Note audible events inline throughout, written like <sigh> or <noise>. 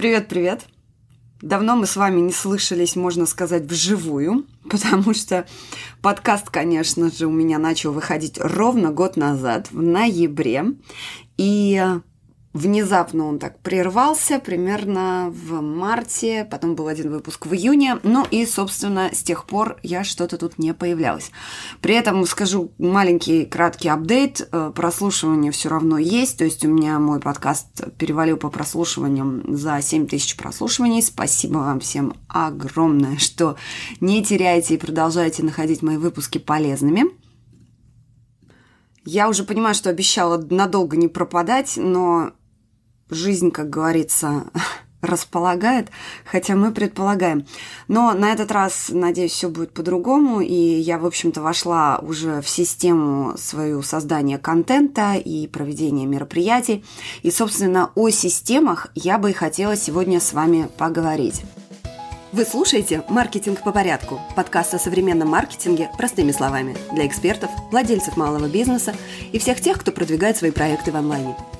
Привет-привет! Давно мы с вами не слышались, можно сказать, вживую, <laughs> потому что подкаст, конечно же, у меня начал выходить ровно год назад, в ноябре. И Внезапно он так прервался примерно в марте, потом был один выпуск в июне, ну и, собственно, с тех пор я что-то тут не появлялась. При этом скажу маленький краткий апдейт, э, прослушивание все равно есть, то есть у меня мой подкаст перевалил по прослушиваниям за 7 тысяч прослушиваний. Спасибо вам всем огромное, что не теряете и продолжаете находить мои выпуски полезными. Я уже понимаю, что обещала надолго не пропадать, но жизнь, как говорится, <laughs> располагает, хотя мы предполагаем. Но на этот раз, надеюсь, все будет по-другому, и я, в общем-то, вошла уже в систему свою создания контента и проведения мероприятий. И, собственно, о системах я бы и хотела сегодня с вами поговорить. Вы слушаете «Маркетинг по порядку» – подкаст о современном маркетинге простыми словами для экспертов, владельцев малого бизнеса и всех тех, кто продвигает свои проекты в онлайне –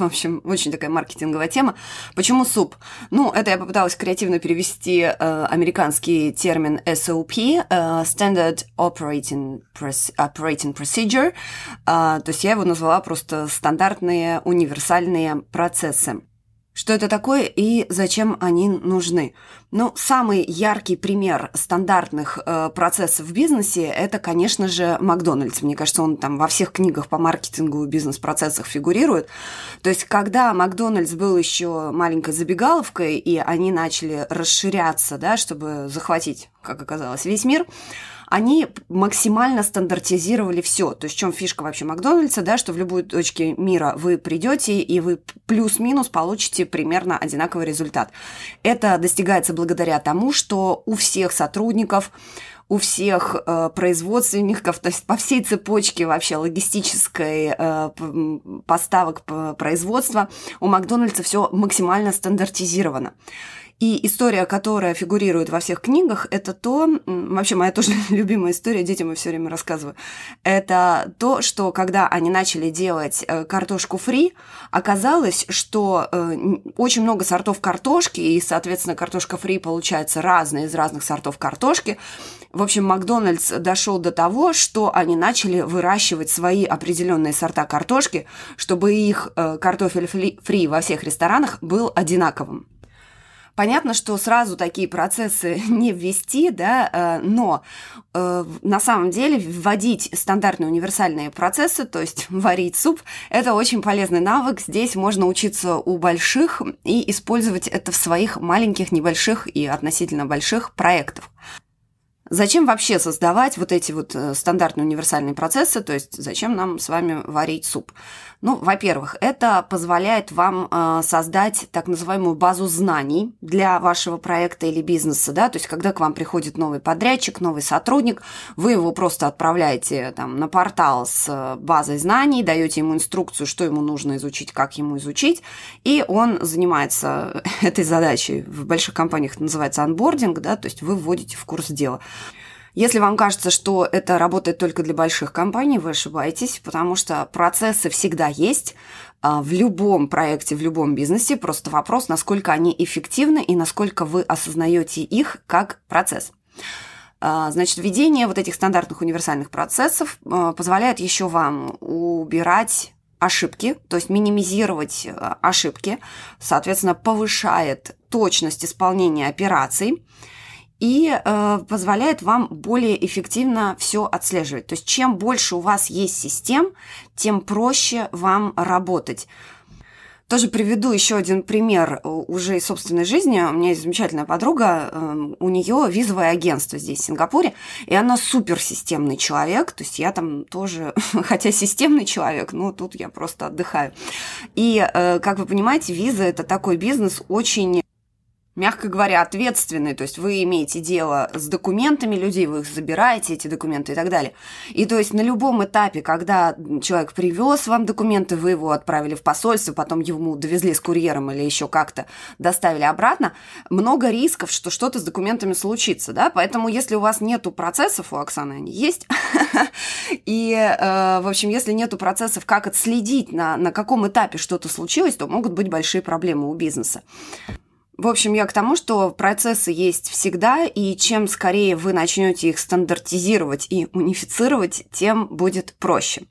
В общем, очень такая маркетинговая тема. Почему суп? Ну, это я попыталась креативно перевести э, американский термин SOP, э, Standard Operating, Operating Procedure. Э, то есть я его назвала просто стандартные универсальные процессы. Что это такое и зачем они нужны? Ну, самый яркий пример стандартных э, процессов в бизнесе – это, конечно же, Макдональдс. Мне кажется, он там во всех книгах по маркетингу и бизнес-процессах фигурирует. То есть, когда Макдональдс был еще маленькой забегаловкой, и они начали расширяться, да, чтобы захватить, как оказалось, весь мир – они максимально стандартизировали все. То есть в чем фишка вообще Макдональдса, да, что в любую точке мира вы придете и вы плюс-минус получите примерно одинаковый результат. Это достигается благодаря тому, что у всех сотрудников у всех э, производственников, то есть по всей цепочке вообще логистической э, поставок производства у Макдональдса все максимально стандартизировано. И история, которая фигурирует во всех книгах, это то, вообще моя тоже <laughs> любимая история, детям я все время рассказываю, это то, что когда они начали делать э, картошку фри, оказалось, что э, очень много сортов картошки, и, соответственно, картошка фри получается разная из разных сортов картошки. В общем, Макдональдс дошел до того, что они начали выращивать свои определенные сорта картошки, чтобы их э, картофель фри во всех ресторанах был одинаковым. Понятно, что сразу такие процессы <laughs> не ввести, да, э, но э, на самом деле вводить стандартные универсальные процессы, то есть <laughs> варить суп, это очень полезный навык. Здесь можно учиться у больших и использовать это в своих маленьких, небольших и относительно больших проектах. Зачем вообще создавать вот эти вот э, стандартные универсальные процессы, то есть зачем нам с вами варить суп? Ну, во-первых, это позволяет вам э, создать так называемую базу знаний для вашего проекта или бизнеса, да, то есть когда к вам приходит новый подрядчик, новый сотрудник, вы его просто отправляете там на портал с э, базой знаний, даете ему инструкцию, что ему нужно изучить, как ему изучить, и он занимается <laughs> этой задачей. В больших компаниях это называется анбординг, да, то есть вы вводите в курс дела. Если вам кажется, что это работает только для больших компаний, вы ошибаетесь, потому что процессы всегда есть а, в любом проекте, в любом бизнесе. Просто вопрос, насколько они эффективны и насколько вы осознаете их как процесс. А, значит, введение вот этих стандартных универсальных процессов а, позволяет еще вам убирать ошибки, то есть минимизировать ошибки, соответственно, повышает точность исполнения операций и э, позволяет вам более эффективно все отслеживать. То есть чем больше у вас есть систем, тем проще вам работать. Тоже приведу еще один пример э, уже из собственной жизни. У меня есть замечательная подруга, э, у нее визовое агентство здесь, в Сингапуре, и она суперсистемный человек, то есть я там тоже, <laughs> хотя системный человек, но тут я просто отдыхаю. И, э, как вы понимаете, виза – это такой бизнес очень мягко говоря, ответственный, то есть вы имеете дело с документами людей, вы их забираете, эти документы и так далее. И то есть на любом этапе, когда человек привез вам документы, вы его отправили в посольство, потом ему довезли с курьером или еще как-то доставили обратно, много рисков, что что-то с документами случится, да, поэтому если у вас нету процессов, у Оксаны они есть, <laughs> и, э, в общем, если нету процессов, как отследить, на, на каком этапе что-то случилось, то могут быть большие проблемы у бизнеса. В общем, я к тому, что процессы есть всегда, и чем скорее вы начнете их стандартизировать и унифицировать, тем будет проще.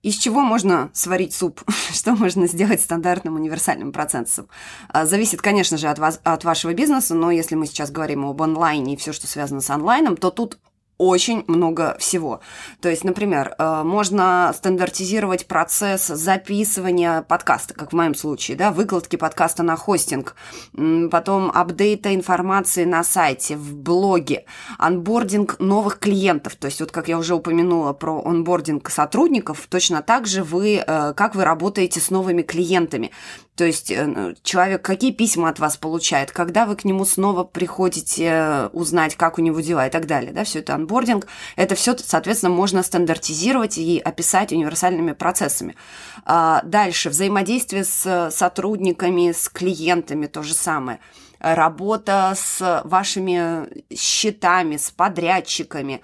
Из чего можно сварить суп? <laughs> Что можно сделать стандартным универсальным процессом? А, зависит, конечно же, от, вас, от вашего бизнеса, но если мы сейчас говорим об онлайне и все, что связано с онлайном, то тут очень много всего. То есть, например, э, можно стандартизировать процесс записывания подкаста, как в моем случае, да, выкладки подкаста на хостинг, потом апдейта информации на сайте, в блоге, анбординг новых клиентов. То есть, вот как я уже упомянула про онбординг сотрудников, точно так же вы, э, как вы работаете с новыми клиентами. То есть э, ну, человек какие письма от вас получает, когда вы к нему снова приходите э, узнать, как у него дела и так далее. Да, все это анбординг. Это все, соответственно, можно стандартизировать и описать универсальными процессами. А дальше взаимодействие с сотрудниками, с клиентами то же самое работа с вашими счетами, с подрядчиками,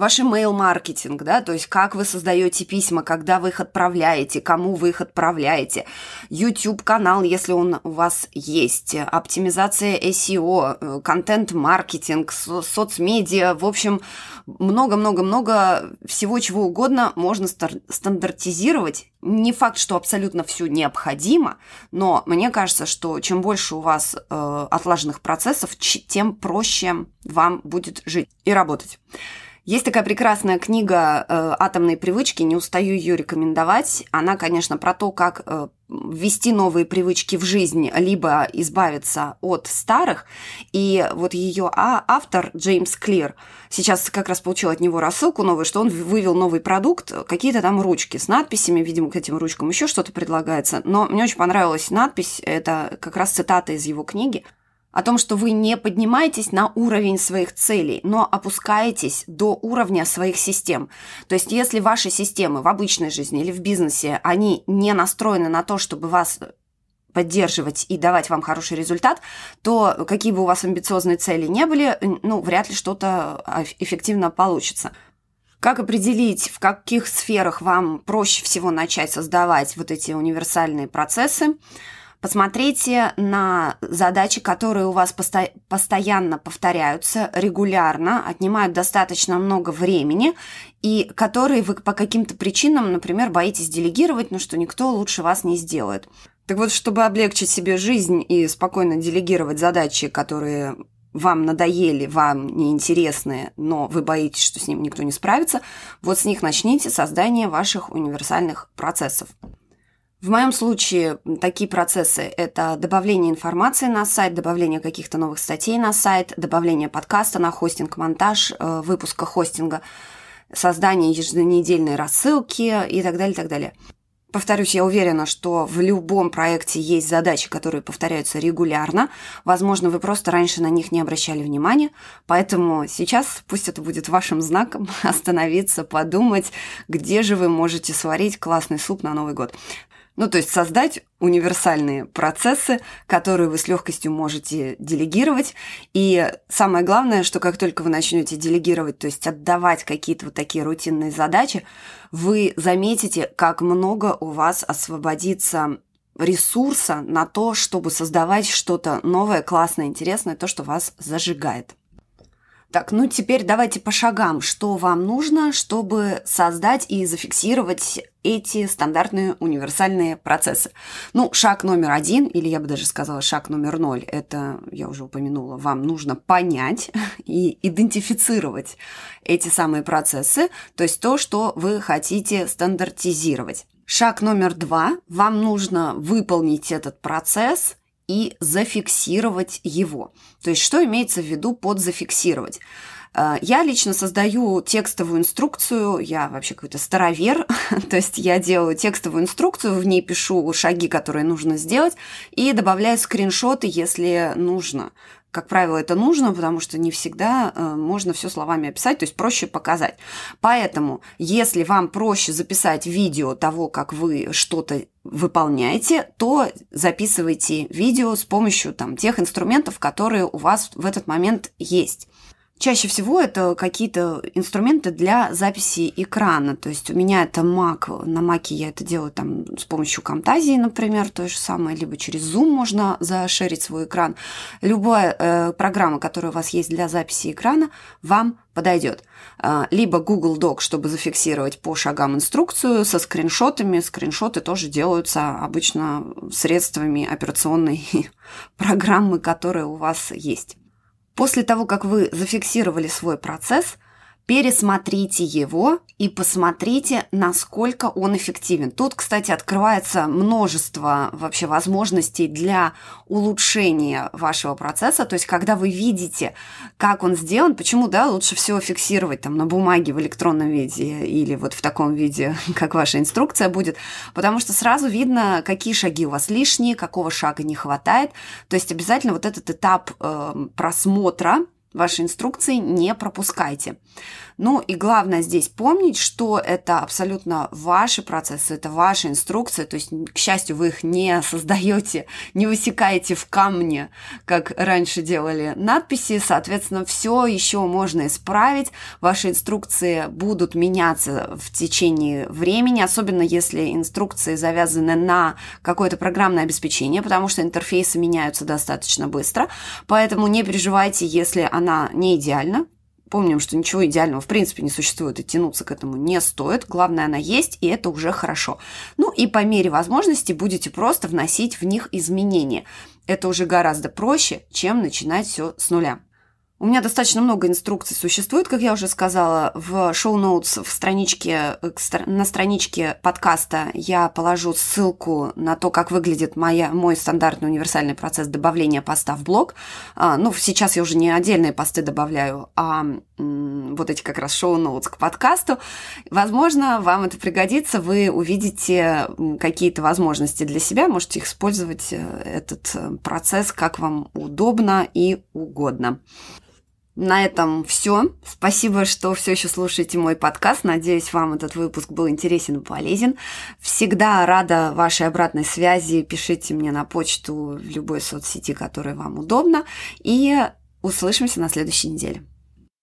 ваш email-маркетинг, да, то есть как вы создаете письма, когда вы их отправляете, кому вы их отправляете, YouTube-канал, если он у вас есть, оптимизация SEO, э, контент-маркетинг, соцмедиа, в общем, много-много-много всего чего угодно можно стандартизировать. Не факт, что абсолютно все необходимо, но мне кажется, что чем больше у вас э, отлаженных процессов, тем проще вам будет жить и работать. Есть такая прекрасная книга э, «Атомные привычки», не устаю ее рекомендовать. Она, конечно, про то, как э, ввести новые привычки в жизнь, либо избавиться от старых. И вот ее а, автор Джеймс Клир, сейчас как раз получил от него рассылку новую, что он вывел новый продукт, какие-то там ручки с надписями, видимо, к этим ручкам еще что-то предлагается. Но мне очень понравилась надпись, это как раз цитата из его книги – о том, что вы не поднимаетесь на уровень своих целей, но опускаетесь до уровня своих систем. То есть, если ваши системы в обычной жизни или в бизнесе, они не настроены на то, чтобы вас поддерживать и давать вам хороший результат, то какие бы у вас амбициозные цели не были, ну, вряд ли что-то а, эффективно получится. Как определить, в каких сферах вам проще всего начать создавать вот эти универсальные процессы? Посмотрите на задачи, которые у вас посто- постоянно повторяются, регулярно, отнимают достаточно много времени, и которые вы по каким-то причинам, например, боитесь делегировать, но что никто лучше вас не сделает. Так вот, чтобы облегчить себе жизнь и спокойно делегировать задачи, которые вам надоели, вам неинтересные, но вы боитесь, что с ним никто не справится, вот с них начните создание ваших универсальных процессов. В моем случае такие процессы – это добавление информации на сайт, добавление каких-то новых статей на сайт, добавление подкаста на хостинг, монтаж э, выпуска хостинга, создание еженедельной рассылки и так далее, и так далее. Повторюсь, я уверена, что в любом проекте есть задачи, которые повторяются регулярно. Возможно, вы просто раньше на них не обращали внимания, поэтому сейчас пусть это будет вашим знаком <laughs> остановиться, подумать, где же вы можете сварить классный суп на Новый год. Ну, то есть создать универсальные процессы, которые вы с легкостью можете делегировать. И самое главное, что как только вы начнете делегировать, то есть отдавать какие-то вот такие рутинные задачи, вы заметите, как много у вас освободится ресурса на то, чтобы создавать что-то новое, классное, интересное, то, что вас зажигает. Так, ну теперь давайте по шагам, что вам нужно, чтобы создать и зафиксировать эти стандартные универсальные процессы. Ну, шаг номер один, или я бы даже сказала шаг номер ноль, это, я уже упомянула, вам нужно понять <laughs> и идентифицировать эти самые процессы, то есть то, что вы хотите стандартизировать. Шаг номер два, вам нужно выполнить этот процесс и зафиксировать его. То есть что имеется в виду под зафиксировать? Э, я лично создаю текстовую инструкцию, я вообще какой-то старовер, <laughs> то есть я делаю текстовую инструкцию, в ней пишу шаги, которые нужно сделать, и добавляю скриншоты, если нужно. Как правило, это нужно, потому что не всегда э, можно все словами описать, то есть проще показать. Поэтому, если вам проще записать видео того, как вы что-то выполняете, то записывайте видео с помощью там, тех инструментов, которые у вас в этот момент есть. Чаще всего это какие-то инструменты для записи экрана. То есть у меня это Mac. На Mac я это делаю там с помощью Camtasia, например, то же самое. Либо через Zoom можно зашерить свой экран. Любая э, программа, которая у вас есть для записи экрана, вам подойдет. Э, либо Google Doc, чтобы зафиксировать по шагам инструкцию со скриншотами. Скриншоты тоже делаются обычно средствами операционной <laughs> программы, которая у вас есть. После того, как вы зафиксировали свой процесс, пересмотрите его и посмотрите, насколько он эффективен. Тут, кстати, открывается множество вообще возможностей для улучшения вашего процесса. То есть, когда вы видите, как он сделан, почему, да, лучше всего фиксировать там на бумаге в электронном виде или вот в таком виде, <laughs> как ваша инструкция будет, потому что сразу видно, какие шаги у вас лишние, какого шага не хватает. То есть, обязательно вот этот этап э, просмотра ваши инструкции не пропускайте. Ну и главное здесь помнить, что это абсолютно ваши процессы, это ваши инструкции, то есть, к счастью, вы их не создаете, не высекаете в камне, как раньше делали надписи, соответственно, все еще можно исправить, ваши инструкции будут меняться в течение времени, особенно если инструкции завязаны на какое-то программное обеспечение, потому что интерфейсы меняются достаточно быстро, поэтому не переживайте, если она не идеальна, Помним, что ничего идеального в принципе не существует, и тянуться к этому не стоит. Главное, она есть, и это уже хорошо. Ну и по мере возможности будете просто вносить в них изменения. Это уже гораздо проще, чем начинать все с нуля. У меня достаточно много инструкций существует, как я уже сказала, в шоу-ноутс в страничке, на страничке подкаста я положу ссылку на то, как выглядит моя, мой стандартный универсальный процесс добавления поста в блог. А, ну, сейчас я уже не отдельные посты добавляю, а вот эти как раз шоу-ноутс к подкасту. Возможно, вам это пригодится, вы увидите какие-то возможности для себя, можете использовать э, этот э, процесс как вам удобно и угодно. На этом все. Спасибо, что все еще слушаете мой подкаст. Надеюсь, вам этот выпуск был интересен и полезен. Всегда рада вашей обратной связи. Пишите мне на почту в любой соцсети, которая вам удобна. И услышимся на следующей неделе.